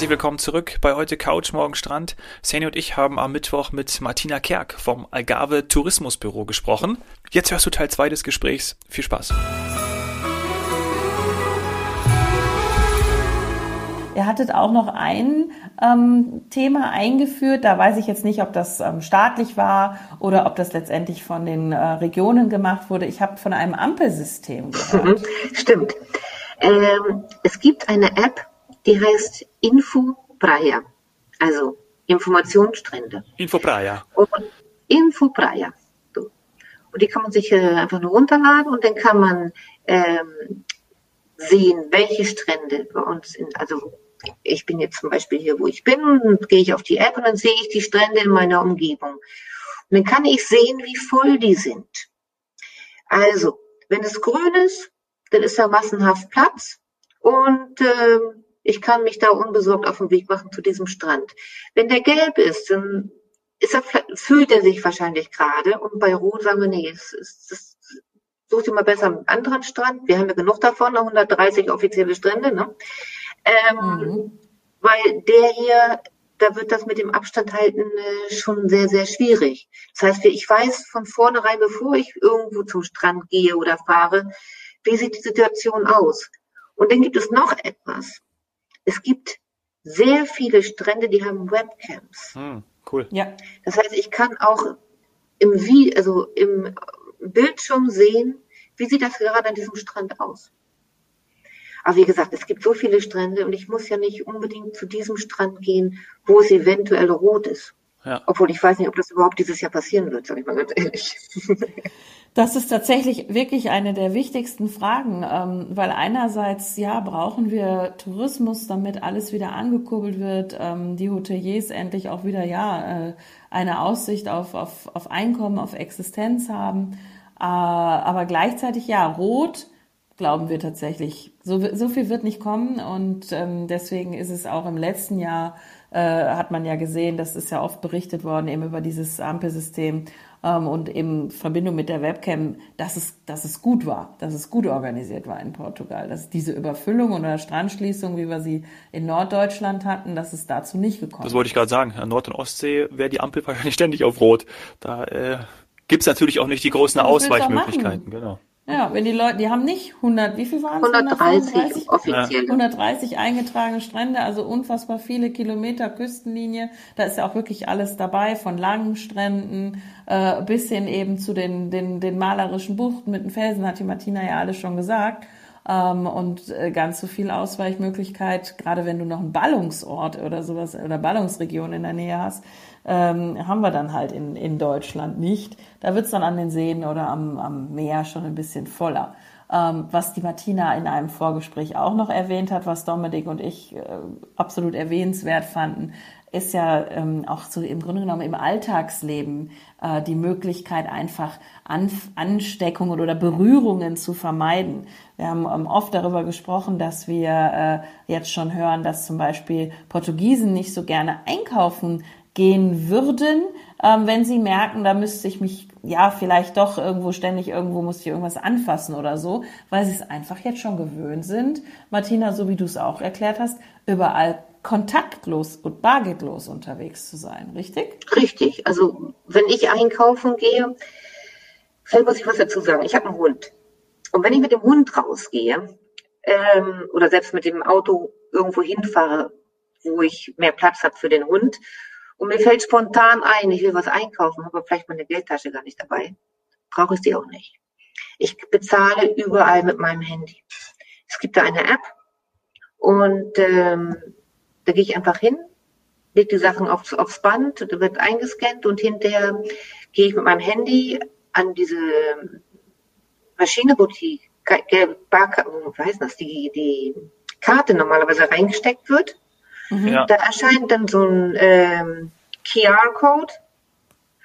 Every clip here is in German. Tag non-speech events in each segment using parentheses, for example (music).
Herzlich willkommen zurück bei heute Couch, morgen Strand. Sani und ich haben am Mittwoch mit Martina Kerk vom Algarve Tourismusbüro gesprochen. Jetzt hörst du Teil 2 des Gesprächs. Viel Spaß. Ihr hattet auch noch ein ähm, Thema eingeführt. Da weiß ich jetzt nicht, ob das ähm, staatlich war oder ob das letztendlich von den äh, Regionen gemacht wurde. Ich habe von einem Ampelsystem gehört. Stimmt. Ähm, es gibt eine App, die heißt Info Praia, also Informationsstrände. Info Praia. Und Info Praia. Und die kann man sich äh, einfach nur runterladen und dann kann man ähm, sehen, welche Strände bei uns in, also ich bin jetzt zum Beispiel hier, wo ich bin, gehe ich auf die App und dann sehe ich die Strände in meiner Umgebung. Und dann kann ich sehen, wie voll die sind. Also, wenn es grün ist, dann ist da massenhaft Platz und äh, ich kann mich da unbesorgt auf den Weg machen zu diesem Strand. Wenn der gelb ist, dann ist er, fühlt er sich wahrscheinlich gerade und bei Rot sagen wir, nee, es, es, es, such dir mal besser einen anderen Strand. Wir haben ja genug davon, 130 offizielle Strände, ne? Ähm, mhm. Weil der hier, da wird das mit dem Abstand halten äh, schon sehr, sehr schwierig. Das heißt, ich weiß von vornherein, bevor ich irgendwo zum Strand gehe oder fahre, wie sieht die Situation aus? Und dann gibt es noch etwas. Es gibt sehr viele Strände, die haben Webcams. Hm, cool. Ja. Das heißt, ich kann auch im, wie, also im Bildschirm sehen, wie sieht das gerade an diesem Strand aus. Aber wie gesagt, es gibt so viele Strände und ich muss ja nicht unbedingt zu diesem Strand gehen, wo es eventuell rot ist. Ja. Obwohl ich weiß nicht, ob das überhaupt dieses Jahr passieren wird, sage ich mal ganz ehrlich. (laughs) Das ist tatsächlich wirklich eine der wichtigsten Fragen, ähm, weil einerseits, ja, brauchen wir Tourismus, damit alles wieder angekurbelt wird, ähm, die Hoteliers endlich auch wieder, ja, äh, eine Aussicht auf, auf, auf Einkommen, auf Existenz haben. Äh, aber gleichzeitig, ja, rot glauben wir tatsächlich. So, so viel wird nicht kommen und ähm, deswegen ist es auch im letzten Jahr, äh, hat man ja gesehen, das ist ja oft berichtet worden, eben über dieses Ampelsystem ähm, und in Verbindung mit der Webcam, dass es, dass es gut war, dass es gut organisiert war in Portugal, dass diese Überfüllung oder Strandschließung, wie wir sie in Norddeutschland hatten, dass es dazu nicht gekommen ist. Das wollte ich gerade sagen. An Nord- und Ostsee wäre die Ampel (laughs) wahrscheinlich ständig auf Rot. Da äh, gibt es natürlich auch nicht die großen Ausweichmöglichkeiten. Genau. Ja, wenn die Leute, die haben nicht 100, wie viel waren es? 130, 130 offiziell. 130 eingetragene Strände, also unfassbar viele Kilometer Küstenlinie. Da ist ja auch wirklich alles dabei, von langen Stränden äh, bis hin eben zu den, den, den malerischen Buchten mit den Felsen, hat die Martina ja alles schon gesagt. Ähm, und äh, ganz so viel Ausweichmöglichkeit, gerade wenn du noch einen Ballungsort oder sowas oder Ballungsregion in der Nähe hast, ähm, haben wir dann halt in, in Deutschland nicht. Da wird's dann an den Seen oder am, am Meer schon ein bisschen voller. Ähm, was die Martina in einem Vorgespräch auch noch erwähnt hat, was Dominik und ich äh, absolut erwähnenswert fanden, ist ja ähm, auch so im Grunde genommen im Alltagsleben äh, die Möglichkeit, einfach An Ansteckungen oder Berührungen zu vermeiden. Wir haben ähm, oft darüber gesprochen, dass wir äh, jetzt schon hören, dass zum Beispiel Portugiesen nicht so gerne einkaufen gehen würden, ähm, wenn sie merken, da müsste ich mich ja vielleicht doch irgendwo ständig irgendwo muss ich irgendwas anfassen oder so, weil sie es einfach jetzt schon gewöhnt sind. Martina, so wie du es auch erklärt hast, überall kontaktlos und bargeldlos unterwegs zu sein, richtig? Richtig. Also wenn ich einkaufen gehe, vielleicht muss ich was dazu sagen. Ich habe einen Hund. Und wenn ich mit dem Hund rausgehe ähm, oder selbst mit dem Auto irgendwo hinfahre, wo ich mehr Platz habe für den Hund, und mir fällt spontan ein, ich will was einkaufen, habe vielleicht meine Geldtasche gar nicht dabei. Brauche ich die auch nicht. Ich bezahle überall mit meinem Handy. Es gibt da eine App und ähm, da gehe ich einfach hin, lege die Sachen aufs, aufs Band, da wird eingescannt und hinterher gehe ich mit meinem Handy an diese Maschine, wo die Barkarte, wie heißt das, die, die Karte normalerweise reingesteckt wird. Mhm. Ja. Da erscheint dann so ein ähm, QR-Code.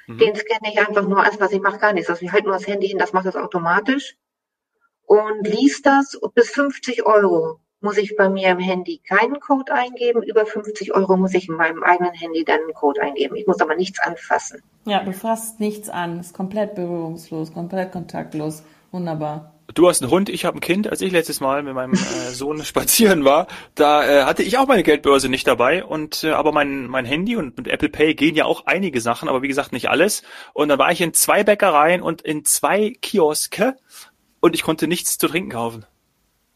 Mhm. Den scanne ich einfach nur als was ich mache gar nichts. Also ich halte nur das Handy hin, das macht das automatisch. Und liest das bis 50 Euro muss ich bei mir im Handy keinen Code eingeben. Über 50 Euro muss ich in meinem eigenen Handy dann einen Code eingeben. Ich muss aber nichts anfassen. Ja, du fasst nichts an. Ist komplett berührungslos, komplett kontaktlos. Wunderbar. Du hast einen Hund, ich habe ein Kind. Als ich letztes Mal mit meinem äh, Sohn (laughs) spazieren war, da äh, hatte ich auch meine Geldbörse nicht dabei. Und äh, aber mein mein Handy und mit Apple Pay gehen ja auch einige Sachen, aber wie gesagt nicht alles. Und dann war ich in zwei Bäckereien und in zwei Kioske und ich konnte nichts zu trinken kaufen.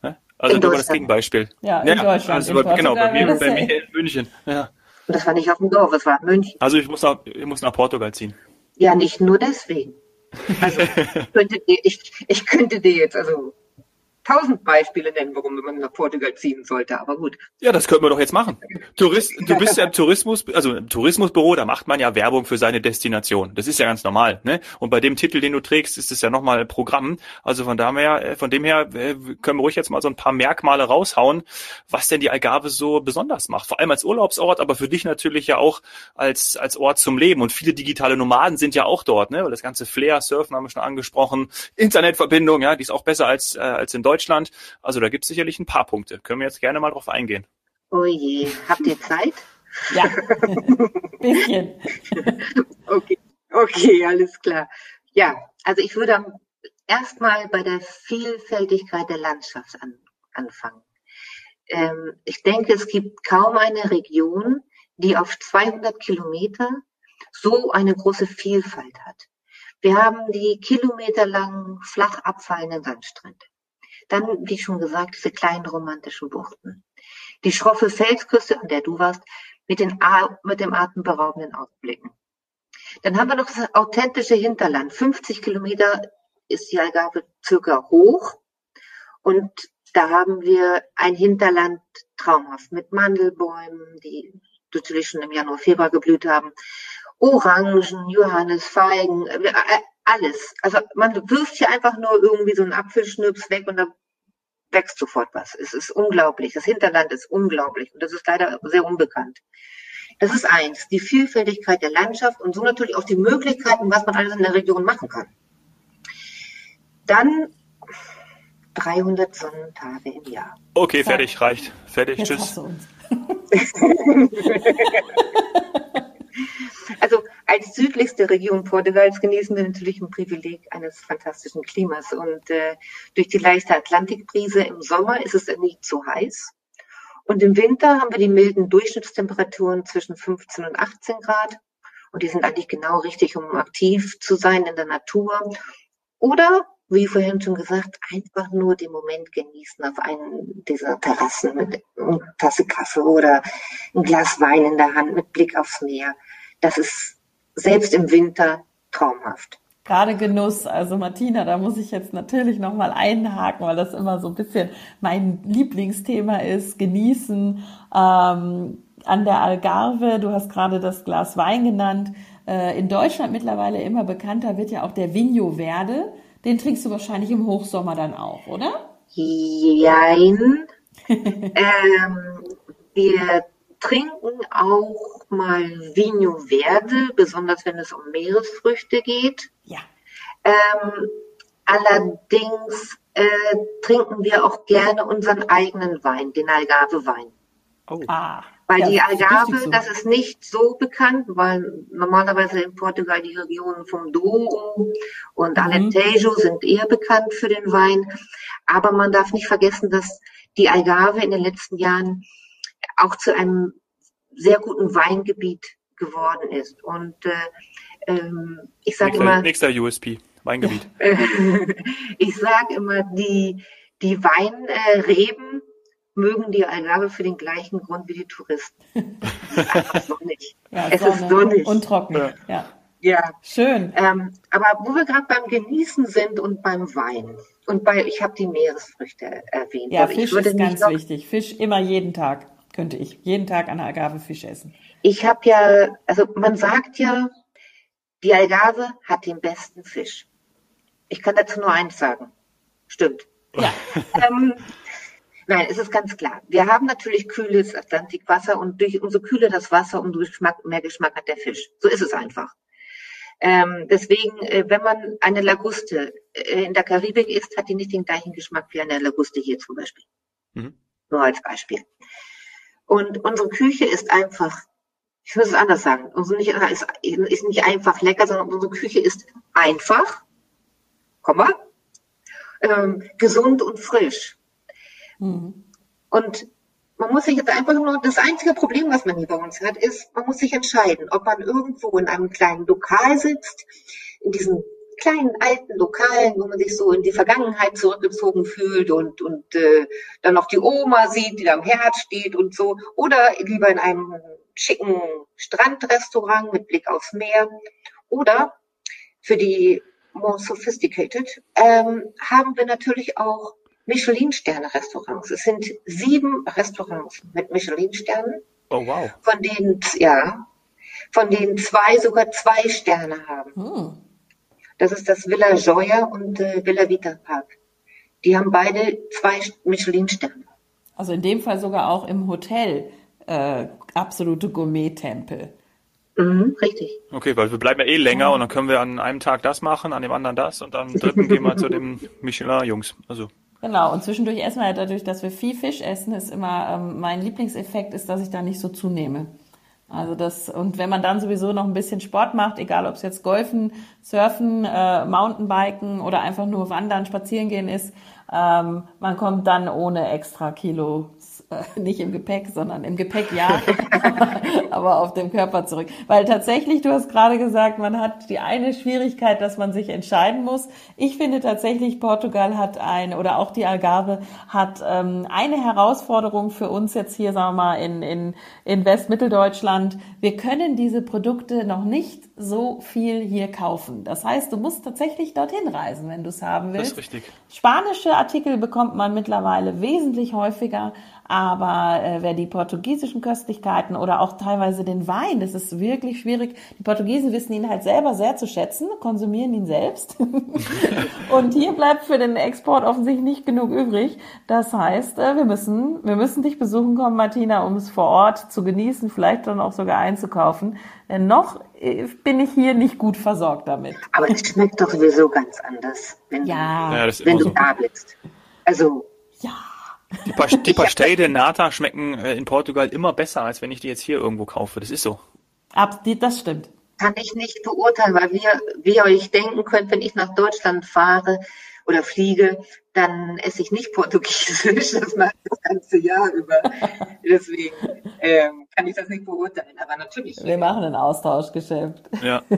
Ne? Also In nur mal das. Gegenbeispiel. Ja, in Ja, Deutschland. also in bei, genau, bei Portugal mir, das bei mir in München. Ja. Und das war nicht auf dem Dorf, es war in München. Also ich muss nach, ich muss nach Portugal ziehen. Ja, nicht nur deswegen. Also ich könnte dir, ich, ich könnte dir jetzt also tausend Beispiele nennen, warum man nach Portugal ziehen sollte, aber gut. Ja, das könnten wir doch jetzt machen. Tourist, du bist ja (laughs) im Tourismus, also im Tourismusbüro, da macht man ja Werbung für seine Destination. Das ist ja ganz normal, ne? Und bei dem Titel, den du trägst, ist es ja nochmal Programm. Also von daher, äh, von dem her äh, können wir ruhig jetzt mal so ein paar Merkmale raushauen, was denn die Algarve so besonders macht. Vor allem als Urlaubsort, aber für dich natürlich ja auch als, als Ort zum Leben. Und viele digitale Nomaden sind ja auch dort, ne? Weil das ganze Flair, Surfen haben wir schon angesprochen, Internetverbindung, ja, die ist auch besser als, äh, als in Deutschland. Also da gibt es sicherlich ein paar Punkte. Können wir jetzt gerne mal drauf eingehen. Oh je, habt ihr Zeit? Ja, (laughs) bisschen. Okay, okay, alles klar. Ja, also ich würde erstmal bei der Vielfältigkeit der Landschaft an, anfangen. Ähm, ich denke, es gibt kaum eine Region, die auf 200 Kilometer so eine große Vielfalt hat. Wir haben die kilometerlangen, flach abfallenden Sandstrände. Dann, wie schon gesagt, diese kleinen romantischen Buchten. Die schroffe Felsküste, an der du warst, mit, den, mit dem atemberaubenden Ausblicken. Dann haben wir noch das authentische Hinterland. 50 Kilometer ist die Algarve circa hoch. Und da haben wir ein Hinterland traumhaft mit Mandelbäumen, die natürlich schon im Januar, Februar geblüht haben. Orangen, Johannes, Feigen, äh, alles. Also man wirft hier einfach nur irgendwie so einen Apfelschnips weg und da wächst sofort was. Es ist unglaublich. Das Hinterland ist unglaublich und das ist leider sehr unbekannt. Das ist eins, die Vielfältigkeit der Landschaft und so natürlich auch die Möglichkeiten, was man alles in der Region machen kann. Dann 300 Sonnentage im Jahr. Okay, fertig, reicht. Fertig, Jetzt tschüss. (laughs) (laughs) Also als südlichste Region Portugals genießen wir natürlich ein Privileg eines fantastischen Klimas. Und äh, durch die leichte Atlantikbrise im Sommer ist es nicht so heiß. Und im Winter haben wir die milden Durchschnittstemperaturen zwischen 15 und 18 Grad. Und die sind eigentlich genau richtig, um aktiv zu sein in der Natur. Oder, wie vorhin schon gesagt, einfach nur den Moment genießen auf einen dieser Terrassen mit einer Tasse Kaffee oder ein Glas Wein in der Hand mit Blick aufs Meer. Das ist selbst im Winter traumhaft. Gerade Genuss. Also Martina, da muss ich jetzt natürlich nochmal einhaken, weil das immer so ein bisschen mein Lieblingsthema ist. Genießen ähm, an der Algarve. Du hast gerade das Glas Wein genannt. Äh, in Deutschland mittlerweile immer bekannter wird ja auch der Vigno Verde. Den trinkst du wahrscheinlich im Hochsommer dann auch, oder? Jein. (laughs) ähm, wir trinken auch mal Vino Verde, besonders wenn es um Meeresfrüchte geht. Ja. Ähm, allerdings äh, trinken wir auch gerne unseren eigenen Wein, den Algarve-Wein. Oh. Ah. Weil ja, die das ist Algarve, so. das ist nicht so bekannt, weil normalerweise in Portugal die Regionen vom Douro und Mhm. Alentejo sind eher bekannt für den Wein. Aber man darf nicht vergessen, dass die Algarve in den letzten Jahren auch zu einem sehr guten Weingebiet geworden ist. Und äh, ähm, ich sage Nächster, immer, nächster USP, Weingebiet. (laughs) ich sage immer, die, die Weinreben mögen die Algarve für den gleichen Grund wie die Touristen. (laughs) Es ist einfach sonnig. Ja, es ist Sonne sonnig. und trocken. Ja. Ja. Ja, Schön. ähm, aber wo wir gerade beim Genießen sind und beim Wein und bei, ich habe die Meeresfrüchte erwähnt. Ja, aber ich Fisch würde ist nicht ganz noch, wichtig. Fisch immer jeden Tag. Könnte ich jeden Tag an der Agave Fisch essen. Ich habe ja, also man sagt ja, die Algarve hat den besten Fisch. Ich kann dazu nur eins sagen. Stimmt. Ja, (laughs) ähm, nein, es ist ganz klar. Wir haben natürlich kühles Atlantikwasser und durch umso kühler das Wasser, umso Geschmack, mehr Geschmack hat der Fisch. So ist es einfach. Ähm, deswegen, äh, wenn man eine Laguste äh, in der Karibik isst, hat die nicht den gleichen Geschmack wie eine Laguste hier zum Beispiel. Mhm. Nur als Beispiel. Und unsere Küche ist einfach, ich muss es anders sagen, unsere nicht, ist, ist nicht einfach lecker, sondern unsere Küche ist einfach, Komma, ähm, gesund und frisch. Mhm. Und man muss sich jetzt einfach nur, das einzige Problem, was man hier bei uns hat, ist, man muss sich entscheiden, ob man irgendwo in einem kleinen Lokal sitzt, in diesen kleinen alten Lokalen, wo man sich so in die Vergangenheit zurückgezogen fühlt und, und äh, dann noch die Oma sieht, die da am Herd steht und so, oder lieber in einem schicken Strandrestaurant mit Blick aufs Meer, oder für die more sophisticated ähm, haben wir natürlich auch Michelin-Sterne-Restaurants. Es sind sieben Restaurants mit Michelin-Sternen. Oh wow. Von denen, ja, von denen zwei sogar zwei Sterne haben. Hm. Das ist das Villa Joya und äh, Villa Vita Park. Die haben beide zwei Michelin-Sterne. Also in dem Fall sogar auch im Hotel äh, absolute Gourmet-Tempel. Mhm, richtig. Okay, weil wir bleiben ja eh länger und dann können wir an einem Tag das machen, an dem anderen das und am dritten gehen wir zu den (laughs) Michelin-Jungs. Also Genau, und zwischendurch essen wir halt dadurch, dass wir viel Fisch essen, ist immer ähm, mein Lieblingseffekt ist, dass ich da nicht so zunehme. Also das, und wenn man dann sowieso noch ein bisschen Sport macht, egal ob es jetzt Golfen, Surfen, äh, Mountainbiken oder einfach nur Wandern, Spazieren gehen ist, ähm, man kommt dann ohne extra Kilo (laughs) nicht im Gepäck, sondern im Gepäck ja, (laughs) aber auf dem Körper zurück. Weil tatsächlich, du hast gerade gesagt, man hat die eine Schwierigkeit, dass man sich entscheiden muss. Ich finde tatsächlich, Portugal hat ein, oder auch die Algarve hat ähm, eine Herausforderung für uns jetzt hier, sagen wir mal, in, in, in Westmitteldeutschland. Wir können diese Produkte noch nicht so viel hier kaufen. Das heißt, du musst tatsächlich dorthin reisen, wenn du es haben willst. Das ist richtig. Spanische Artikel bekommt man mittlerweile wesentlich häufiger, aber äh, wer die portugiesischen Köstlichkeiten oder auch teilweise den Wein, das ist wirklich schwierig. Die Portugiesen wissen ihn halt selber sehr zu schätzen, konsumieren ihn selbst. (laughs) und hier bleibt für den Export offensichtlich nicht genug übrig. Das heißt, äh, wir müssen, wir müssen dich besuchen kommen, Martina, um es vor Ort zu genießen, vielleicht dann auch sogar einzukaufen. Denn noch äh, bin ich hier nicht gut versorgt damit. Aber es schmeckt doch sowieso ganz anders, wenn, ja. du, ja, wenn du so. da bist. Also. Ja. Die, pa die Pastel de Nata schmecken äh, in Portugal immer besser, als wenn ich die jetzt hier irgendwo kaufe. Das ist so. Ab, das stimmt. Kann ich nicht beurteilen, weil wir, wie ihr euch denken könnt, wenn ich nach Deutschland fahre oder fliege, dann esse ich nicht Portugiesisch. (laughs) Das mache ich das ganze Jahr über. (laughs) Deswegen ähm, kann ich das nicht beurteilen. Aber natürlich. Wir machen ein Austauschgeschäft. Ja. (laughs)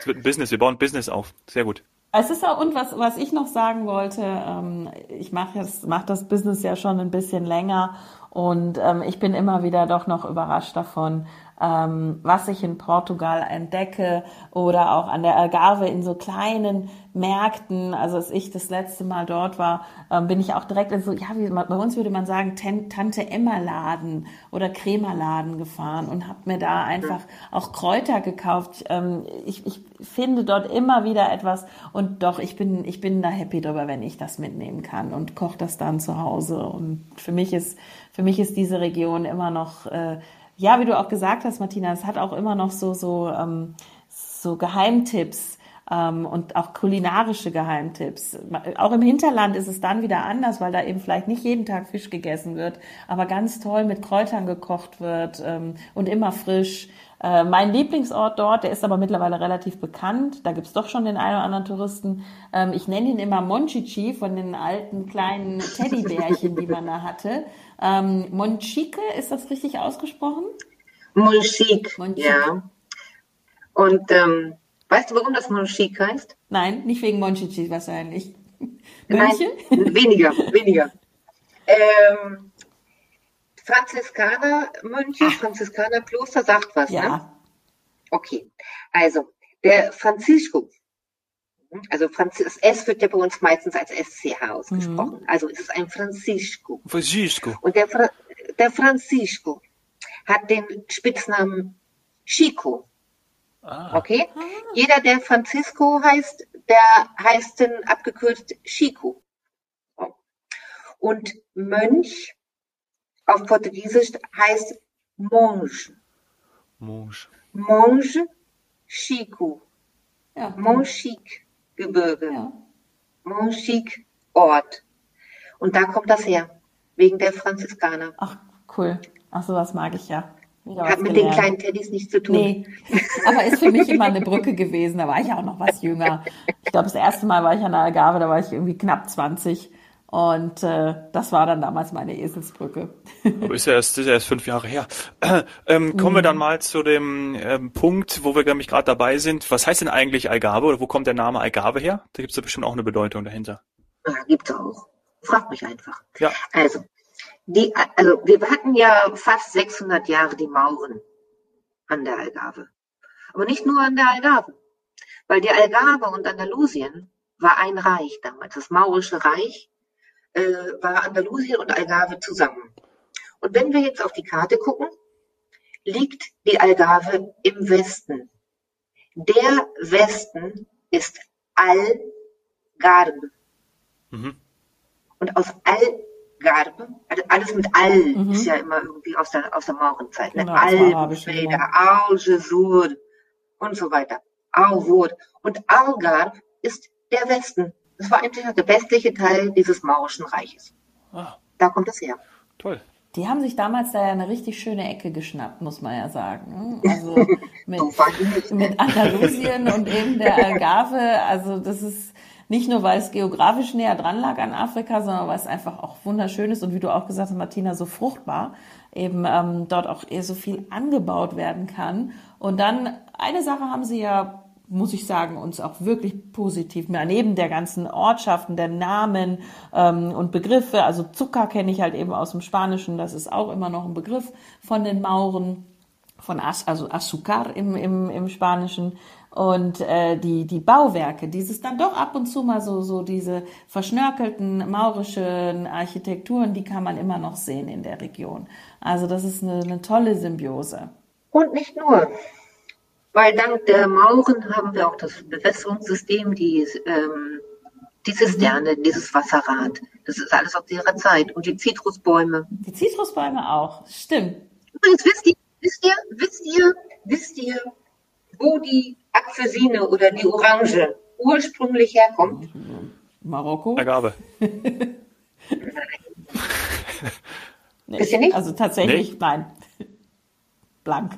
Es wird ein Business. Wir bauen ein Business auf. Sehr gut. Es ist auch, und was, was ich noch sagen wollte, ähm, ich mache mach das Business ja schon ein bisschen länger und ähm, ich bin immer wieder doch noch überrascht davon, ähm, was ich in Portugal entdecke oder auch an der Algarve in so kleinen Märkten. Also als ich das letzte Mal dort war, ähm, bin ich auch direkt in so, ja, wie, bei uns würde man sagen, Tante Emma Laden oder Krämerladen gefahren und habe mir da einfach auch Kräuter gekauft. Ähm, ich, ich finde dort immer wieder etwas und doch, ich bin, ich bin da happy drüber, wenn ich das mitnehmen kann und koche das dann zu Hause. Und für mich ist, für mich ist diese Region immer noch äh, ja, wie du auch gesagt hast, Martina, es hat auch immer noch so, so, ähm, so Geheimtipps und auch kulinarische Geheimtipps. Auch im Hinterland ist es dann wieder anders, weil da eben vielleicht nicht jeden Tag Fisch gegessen wird, aber ganz toll mit Kräutern gekocht wird ähm, und immer frisch. Äh, mein Lieblingsort dort, der ist aber mittlerweile relativ bekannt, da gibt's doch schon den einen oder anderen Touristen. Ähm, ich nenne ihn immer Monchichi von den alten kleinen Teddybärchen, die man da hatte. Ähm, Monchique, ist das richtig ausgesprochen? Monchique, ja. Und ähm, weißt du, warum das Monchique heißt? Nein, nicht wegen Monchichi wahrscheinlich. Mönche? Nein, weniger, (laughs) weniger. Ähm, Franziskanermönche. Franziskanerkloster sagt was, ja. ne? Okay, also der Franziskus, also Franzis das S wird ja bei uns meistens als SCH ausgesprochen. Mhm. Also es ist ein Francisco. Francisco. Und der, Fra der Francisco hat den Spitznamen Chico. Ah. Okay? Ah. Jeder, der Francisco heißt, der heißt dann abgekürzt Chico. Und Mönch auf Portugiesisch heißt Monge. Monge. Monge Chico. Ja. Monchique. Gebirge. Ja. Monchique Ort. Und da kommt das her. Wegen der Franziskaner. Ach, cool. Ach, sowas mag ich ja. Hat mit gelernt. den kleinen Teddys nichts zu tun. Nee, aber ist für mich immer eine Brücke gewesen. Da war ich ja auch noch was jünger. Ich glaube, das erste Mal war ich an der Algarve, da war ich irgendwie knapp 20. Und äh, das war dann damals meine Eselsbrücke. Aber ist ja erst, ist ja erst fünf Jahre her. (clears throat) Ähm, kommen mhm. wir dann mal zu dem ähm, Punkt, wo wir nämlich gerade dabei sind. Was heißt denn eigentlich Algarve oder wo kommt der Name Algarve her? Da gibt es ja bestimmt auch eine Bedeutung dahinter. Ja, gibt es auch. Frag mich einfach. Ja. Also, die, also wir hatten ja fast 600 Jahre die Mauren an der Algarve. Aber nicht nur an der Algarve. Weil die Algarve und Andalusien war ein Reich damals. Das Maurische Reich äh, war Andalusien und Algarve zusammen. Und wenn wir jetzt auf die Karte gucken, liegt die Algarve im Westen. Der Westen ist Algarve. Mhm. Und aus Algarve, also alles mit Al mhm. ist ja immer irgendwie aus der, aus der Maurenzeit. Ne? Genau, Albenfelder, Algesur und so weiter. Alwurt. Und Algarve ist der Westen. Das war eigentlich der westliche Teil dieses Maurischen Reiches. Ah. Da kommt es her. Toll. Die haben sich damals da ja eine richtig schöne Ecke geschnappt, muss man ja sagen. Also (laughs) mit, mit Andalusien und eben der Algarve. Also das ist nicht nur, weil es geografisch näher dran lag an Afrika, sondern weil es einfach auch wunderschön ist und wie du auch gesagt hast, Martina, so fruchtbar eben ähm, dort auch eher so viel angebaut werden kann. Und dann eine Sache haben sie ja muss ich sagen, uns auch wirklich positiv, neben der ganzen Ortschaften, der Namen ähm, und Begriffe, also Zucker kenne ich halt eben aus dem Spanischen, das ist auch immer noch ein Begriff von den Mauren, von As, also Azúcar im, im, im Spanischen und äh, die die Bauwerke, dieses dann doch ab und zu mal so so diese verschnörkelten maurischen Architekturen, die kann man immer noch sehen in der Region. Also das ist eine, eine tolle Symbiose. Und nicht nur. Weil dank der Mauren haben wir auch das Bewässerungssystem, die, ähm, die Zisterne, dieses Wasserrad. Das ist alles aus ihrer Zeit. Und die Zitrusbäume. Die Zitrusbäume auch, stimmt. Übrigens, wisst ihr, wisst ihr, wisst ihr, wisst ihr, wo die Apfelsine oder die Orange ursprünglich herkommt? Marokko? Agave. (laughs) nee, Wisst ihr nicht? Also tatsächlich, nee. nein. Blank.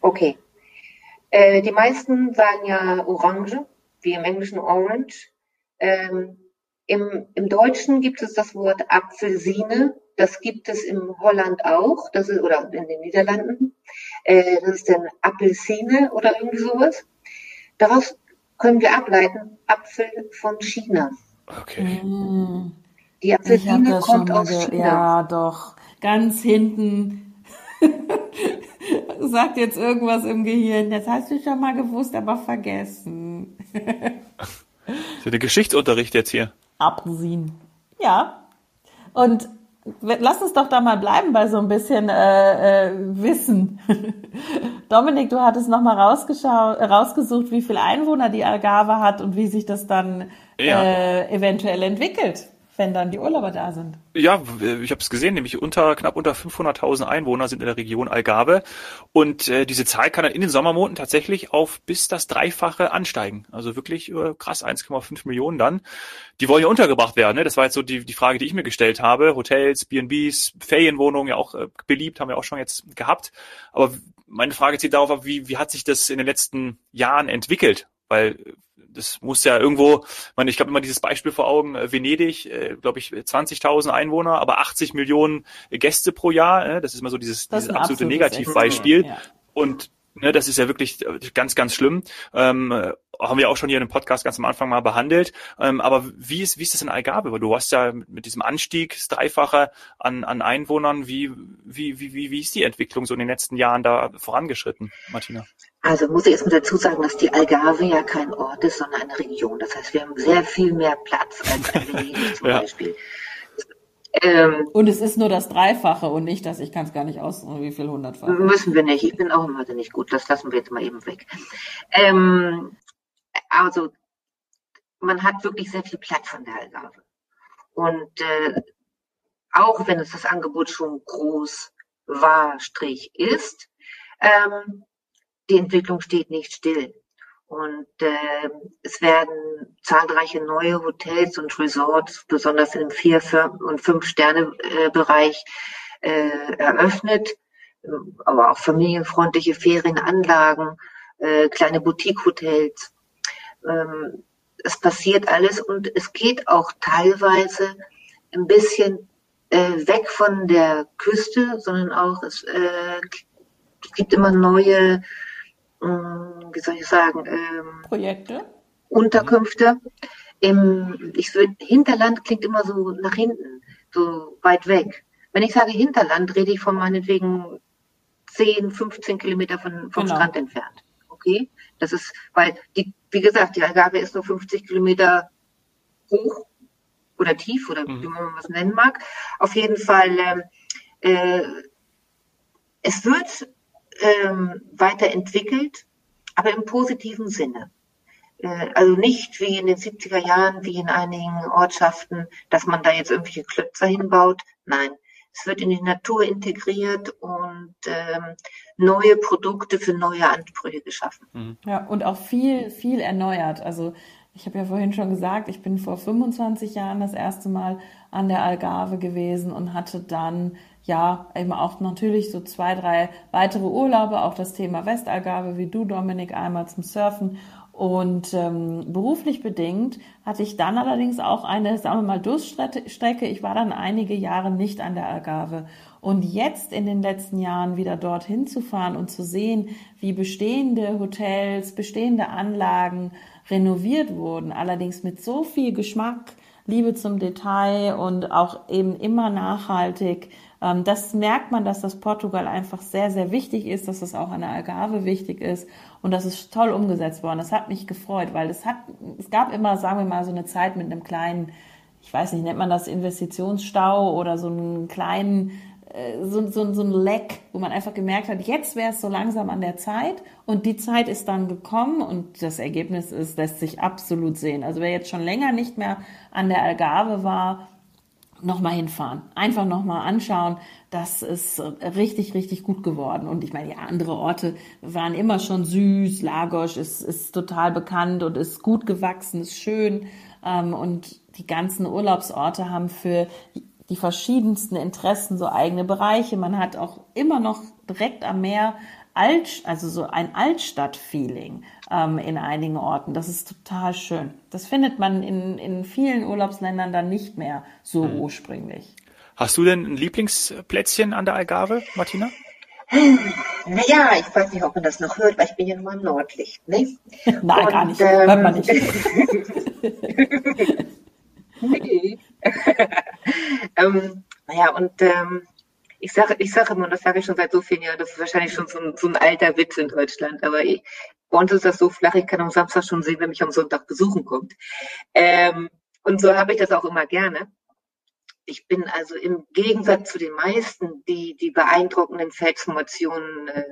okay. Äh, die meisten sagen ja Orange, wie im Englischen Orange. Ähm, im, Im Deutschen gibt es das Wort Apfelsine. Das gibt es im Holland auch, das ist, oder in den Niederlanden. Äh, das ist dann Apfelsine oder irgendwie sowas. Daraus können wir ableiten, Apfel von China. Okay. Die Apfelsine kommt aus China. Ja, doch. Ganz hinten (laughs) sagt jetzt irgendwas im Gehirn. Das hast du schon mal gewusst, aber vergessen. (laughs) ist ja der Geschichtsunterricht jetzt hier. Apfelsinen. Ja. Und lass uns doch da mal bleiben bei so ein bisschen äh, äh, Wissen. (laughs) Dominik, du hattest noch mal rausgesucht, wie viele Einwohner die Algarve hat und wie sich das dann ja. äh, eventuell entwickelt wenn dann die Urlauber da sind. Ja, ich habe es gesehen, nämlich unter knapp unter 500.000 Einwohner sind in der Region Algarve und äh, diese Zahl kann dann in den Sommermonaten tatsächlich auf bis das Dreifache ansteigen. Also wirklich äh, krass, 1,5 Millionen dann. Die wollen ja untergebracht werden. Ne? Das war jetzt so die, die Frage, die ich mir gestellt habe. Hotels, B&Bs, Ferienwohnungen, ja auch äh, beliebt, haben wir auch schon jetzt gehabt. Aber meine Frage zieht darauf ab, wie, wie hat sich das in den letzten Jahren entwickelt? Weil das muss ja irgendwo, man, ich habe immer dieses Beispiel vor Augen, äh, Venedig, äh, glaube ich, 20.000 Einwohner, aber 80 Millionen Gäste pro Jahr. Äh, das ist immer so dieses, dieses absolute Negativbeispiel. Ja. Und ne, das ist ja wirklich äh, ganz, ganz schlimm. Ähm, haben wir auch schon hier in dem Podcast ganz am Anfang mal behandelt. Ähm, aber wie ist, wie ist das in Algarve? Du hast ja mit diesem Anstieg, das Dreifache an, an Einwohnern, wie, wie, wie, wie, wie ist die Entwicklung so in den letzten Jahren da vorangeschritten, Martina? Also muss ich erstmal dazu sagen, dass die Algarve ja kein Ort ist, sondern eine Region. Das heißt, wir haben sehr viel mehr Platz als ein Venedig (laughs) zum ja. Beispiel. Ähm, und es ist nur das Dreifache und nicht, dass ich kann es gar nicht aus, wie viel hundertfach. Müssen wir nicht. Ich bin auch immer nicht gut. Das lassen wir jetzt mal eben weg. Ähm, also man hat wirklich sehr viel Platz an der Algarve. Und äh, auch wenn es das Angebot schon groß war, Strich ist, ähm, die Entwicklung steht nicht still. Und äh, es werden zahlreiche neue Hotels und Resorts, besonders im Vier- und Fünf-Sterne-Bereich, äh, eröffnet. aber auch familienfreundliche Ferienanlagen, äh, kleine Boutique-Hotels. Ähm, es passiert alles und es geht auch teilweise ein bisschen äh, weg von der Küste, sondern auch es, äh, gibt immer neue, wie soll ich sagen, ähm, Projekte, Unterkünfte. Im, ich Hinterland klingt immer so nach hinten, so weit weg. Wenn ich sage Hinterland, rede ich von meinetwegen 10, 15 Kilometer von, vom genau. Strand entfernt. Okay? Das ist, weil die, wie gesagt, die Algarve ist nur 50 Kilometer hoch oder tief oder mhm. wie man was nennen mag. Auf jeden Fall, ähm, äh, es wird ähm, weiterentwickelt, aber im positiven Sinne. Äh, also nicht wie in den 70er Jahren, wie in einigen Ortschaften, dass man da jetzt irgendwelche Klötzer hinbaut. Nein, es wird in die Natur integriert und ähm, neue Produkte für neue Ansprüche geschaffen. Mhm. Ja, und auch viel, viel erneuert. Also ich habe ja vorhin schon gesagt, ich bin vor 25 Jahren das erste Mal an der Algarve gewesen und hatte dann ja eben auch natürlich so zwei, drei weitere Urlaube, auch das Thema Westalgarve wie du, Dominik, einmal zum Surfen und ähm, beruflich bedingt hatte ich dann allerdings auch eine, sagen wir mal, Durststrecke. Ich war dann einige Jahre nicht an der Algarve. Und jetzt in den letzten Jahren wieder dorthin zu fahren und zu sehen, wie bestehende Hotels, bestehende Anlagen renoviert wurden, allerdings mit so viel Geschmack, Liebe zum Detail und auch eben immer nachhaltig. Ähm, das merkt man, dass das Portugal einfach sehr, sehr wichtig ist, dass es auch an der Algarve wichtig ist und das ist toll umgesetzt worden. Das hat mich gefreut, weil es hat, es gab immer, sagen wir mal, so eine Zeit mit einem kleinen, ich weiß nicht, nennt man das Investitionsstau oder so einen kleinen so, so, so ein Leck, wo man einfach gemerkt hat, jetzt wäre es so langsam an der Zeit und die Zeit ist dann gekommen und das Ergebnis ist, lässt sich absolut sehen. Also wer jetzt schon länger nicht mehr an der Algarve war, nochmal hinfahren. Einfach nochmal anschauen. Das ist richtig, richtig gut geworden. Und ich meine, ja, andere Orte waren immer schon süß. Lagos ist, ist total bekannt und ist gut gewachsen, ist schön. Ähm, und die ganzen Urlaubsorte haben für die verschiedensten Interessen, so eigene Bereiche. Man hat auch immer noch direkt am Meer Alt, also so ein Altstadt-Feeling ähm, in einigen Orten. Das ist total schön. Das findet man in, in vielen Urlaubsländern dann nicht mehr so hm. ursprünglich. Hast du denn ein Lieblingsplätzchen an der Algarve, Martina? Naja, ich weiß nicht, ob man das noch hört, weil ich bin ja nur im Nordlicht. Ne? (laughs) Nein, Und, gar nicht. Ähm, Hört man nicht. (laughs) (laughs) nee. (laughs) ähm, naja, und ähm, ich sage ich sage immer, das sage ich schon seit so vielen Jahren, das ist wahrscheinlich schon so ein, so ein alter Witz in Deutschland, aber ich, bei uns ist das so flach, ich kann am Samstag schon sehen, wer mich am Sonntag besuchen kommt. Ähm, und so habe ich das auch immer gerne. Ich bin also im Gegensatz zu den meisten, die die beeindruckenden Felsformationen äh,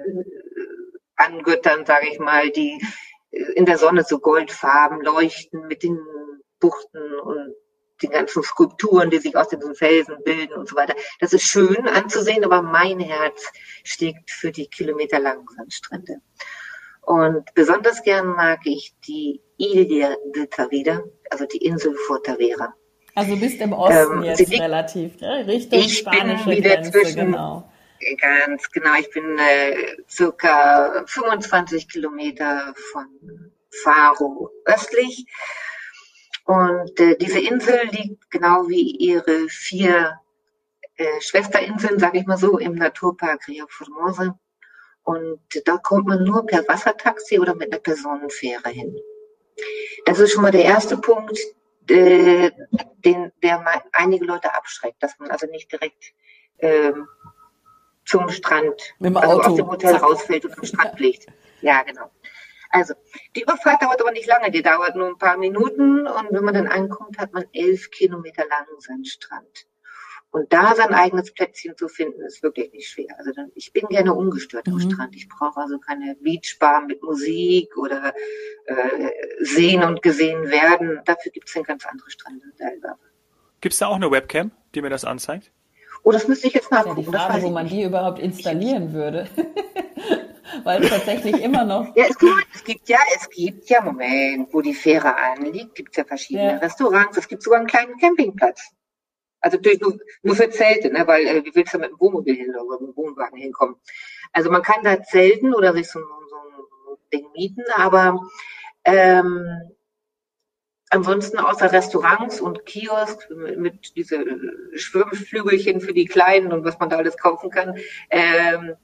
angöttern, sage ich mal, die in der Sonne so goldfarben leuchten mit den Buchten und die ganzen Skulpturen, die sich aus diesen Felsen bilden und so weiter. Das ist schön anzusehen, aber mein Herz schlägt für die kilometerlangen Sandstrände. Und besonders gern mag ich die Ilha de Tavira, also die Insel vor Tavera. Also du bist im Osten ähm, jetzt liegt, relativ, ne? Richtung ich spanische bin wieder Grenze, zwischen, genau. Ganz genau, ich bin äh, circa 25 Kilometer von Faro östlich und äh, diese Insel liegt genau wie ihre vier äh, Schwesterinseln, sage ich mal so, im Naturpark Rio Formosa. Und da kommt man nur per Wassertaxi oder mit einer Personenfähre hin. Das ist schon mal der erste Punkt, äh, den, der einige Leute abschreckt, dass man also nicht direkt ähm, zum Strand, also aus dem Hotel rausfällt und am Strand liegt. Ja, genau. Also, die Überfahrt dauert aber nicht lange, die dauert nur ein paar Minuten und wenn man dann ankommt, hat man elf Kilometer lang seinen Strand. Und da sein eigenes Plätzchen zu finden, ist wirklich nicht schwer. Also dann, ich bin gerne ungestört mhm. am Strand. Ich brauche also keine Beachbar mit Musik oder äh, sehen und gesehen werden. Dafür gibt es dann ganz andere Strände Gibt es da auch eine Webcam, die mir das anzeigt? Oh, das müsste ich jetzt nachgucken. Ja, die Frage, wo man die überhaupt installieren würde. (laughs) weil es tatsächlich immer noch. Ja, es gibt, es gibt ja, es gibt ja, Moment, wo die Fähre anliegt, gibt es ja verschiedene ja. Restaurants, es gibt sogar einen kleinen Campingplatz. Also natürlich nur, nur für Zelte, ne? weil äh, wie willst du mit dem Wohnmobil hin oder mit dem Wohnwagen hinkommen? Also man kann da zelten oder sich so, so ein Ding mieten, aber ähm, ansonsten außer Restaurants und Kiosk mit, diese Schwimmflügelchen für die Kleinen und was man da alles kaufen kann, ähm,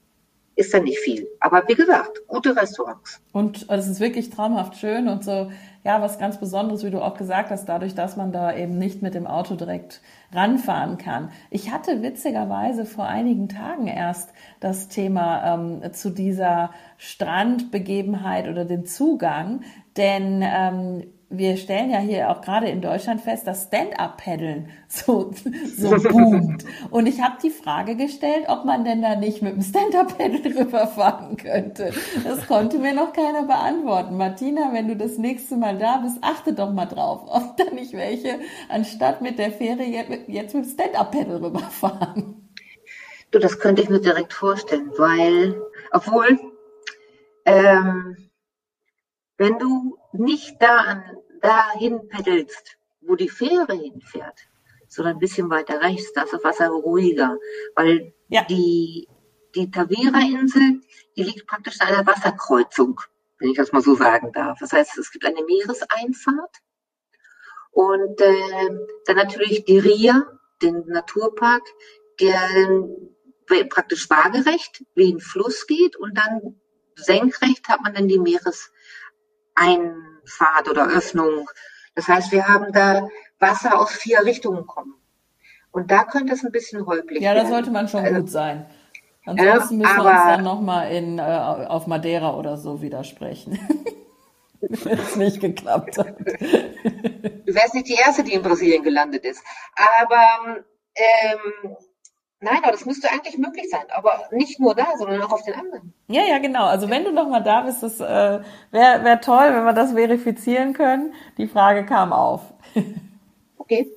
ist da nicht viel. Aber wie gesagt, gute Restaurants. Und es ist wirklich traumhaft schön und so, ja, was ganz Besonderes, wie du auch gesagt hast, dadurch, dass man da eben nicht mit dem Auto direkt ranfahren kann. Ich hatte witzigerweise vor einigen Tagen erst das Thema ähm, zu dieser Strandbegebenheit oder den Zugang, denn ähm, wir stellen ja hier auch gerade in Deutschland fest, dass Stand-up-Paddeln (laughs) so, so (laughs) boomt. Und ich habe die Frage gestellt, ob man denn da nicht mit dem Stand-up-Paddle (laughs) rüberfahren könnte. Das konnte mir noch keiner beantworten. Martina, wenn du das nächste Mal da bist, achte doch mal drauf, ob da nicht welche anstatt mit der Fähre jetzt mit dem Stand-up-Paddle rüberfahren. Du, das könnte ich mir direkt vorstellen, weil, obwohl, ähm, wenn du nicht da an dahin peddelst, wo die Fähre hinfährt, sondern ein bisschen weiter rechts, da ist das Wasser ruhiger, weil ja. die, die Tavira-Insel, die liegt praktisch an einer Wasserkreuzung, wenn ich das mal so sagen darf. Das heißt, es gibt eine Meereseinfahrt und äh, dann natürlich die Ria, den Naturpark, der praktisch waagerecht wie ein Fluss geht und dann senkrecht hat man dann die Meereseinfahrt. Pfad oder Öffnung. Das heißt, wir haben da Wasser aus vier Richtungen kommen. Und da könnte es ein bisschen holprig Ja, da sollte man schon also, gut sein. Ansonsten müssen aber, wir uns dann nochmal in, äh, auf Madeira oder so widersprechen. (laughs) Wenn es nicht geklappt hat. Du wärst nicht die Erste, die in Brasilien gelandet ist. Aber ähm, Nein, aber das müsste eigentlich möglich sein. Aber nicht nur da, sondern auch auf den anderen. Ja, ja, genau. Also wenn du noch mal da bist, das äh, wäre wär toll, wenn wir das verifizieren können. Die Frage kam auf. (laughs) okay.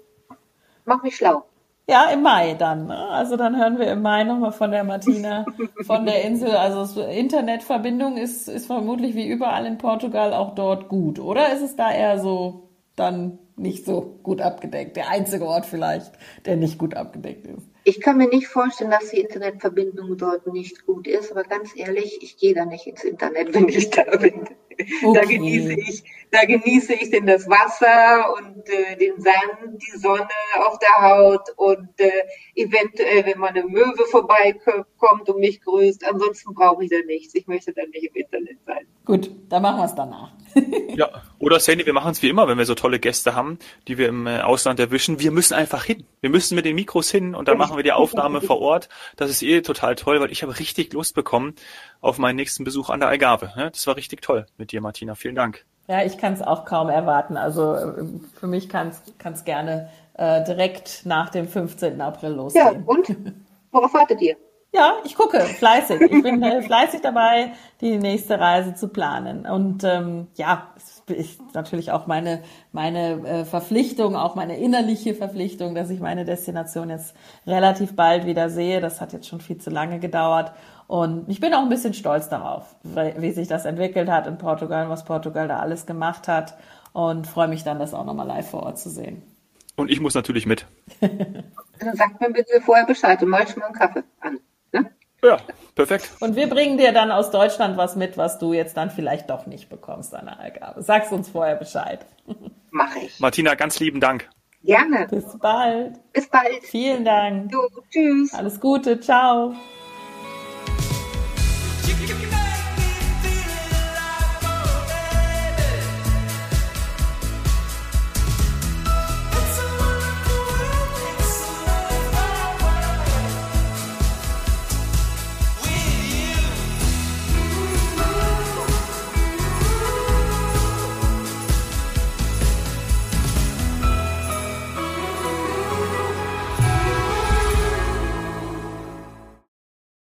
Mach mich schlau. Ja, im Mai dann. Ne? Also dann hören wir im Mai nochmal von der Martina von der Insel. Also Internetverbindung ist, ist vermutlich wie überall in Portugal auch dort gut. Oder ist es da eher so dann nicht so gut abgedeckt? Der einzige Ort vielleicht, der nicht gut abgedeckt ist. Ich kann mir nicht vorstellen, dass die Internetverbindung dort nicht gut ist, aber ganz ehrlich, ich gehe da nicht ins Internet, wenn ich da bin. Okay. Da genieße ich, da genieße ich denn das Wasser und äh, den Sand, die Sonne auf der Haut und äh, eventuell, wenn mal eine Möwe vorbeikommt und mich grüßt. Ansonsten brauche ich da nichts. Ich möchte da nicht im Internet sein. Gut, dann machen wir es danach. (laughs) ja, oder Sandy, wir machen es wie immer, wenn wir so tolle Gäste haben, die wir im äh, Ausland erwischen. Wir müssen einfach hin. Wir müssen mit den Mikros hin und dann machen wir die Aufnahme vor Ort. Das ist eh total toll, weil ich habe richtig Lust bekommen auf meinen nächsten Besuch an der Algarve. Das war richtig toll mit dir, Martina. Vielen Dank. Ja, ich kann es auch kaum erwarten. Also äh, für mich kann es gerne äh, direkt nach dem 15. April losgehen. Ja, und? (laughs) Worauf wartet ihr? Ja, ich gucke fleißig. Ich bin äh, fleißig dabei, die nächste Reise zu planen. Und ähm, ja, es ist natürlich auch meine meine äh, Verpflichtung, auch meine innerliche Verpflichtung, dass ich meine Destination jetzt relativ bald wieder sehe. Das hat jetzt schon viel zu lange gedauert. Und ich bin auch ein bisschen stolz darauf, wie sich das entwickelt hat in Portugal, was Portugal da alles gemacht hat. Und freue mich dann, das auch nochmal live vor Ort zu sehen. Und ich muss natürlich mit. (laughs) Dann sagt mir bitte vorher Bescheid und mal schon mal einen Kaffee an. Ne? Ja, perfekt. Und wir bringen dir dann aus Deutschland was mit, was du jetzt dann vielleicht doch nicht bekommst an der Algarve. Sag's uns vorher Bescheid. (laughs) Mache ich. Martina, ganz lieben Dank. Gerne. Bis bald. Bis bald. Vielen Dank. Jo, tschüss. Alles Gute. Ciao. You, you,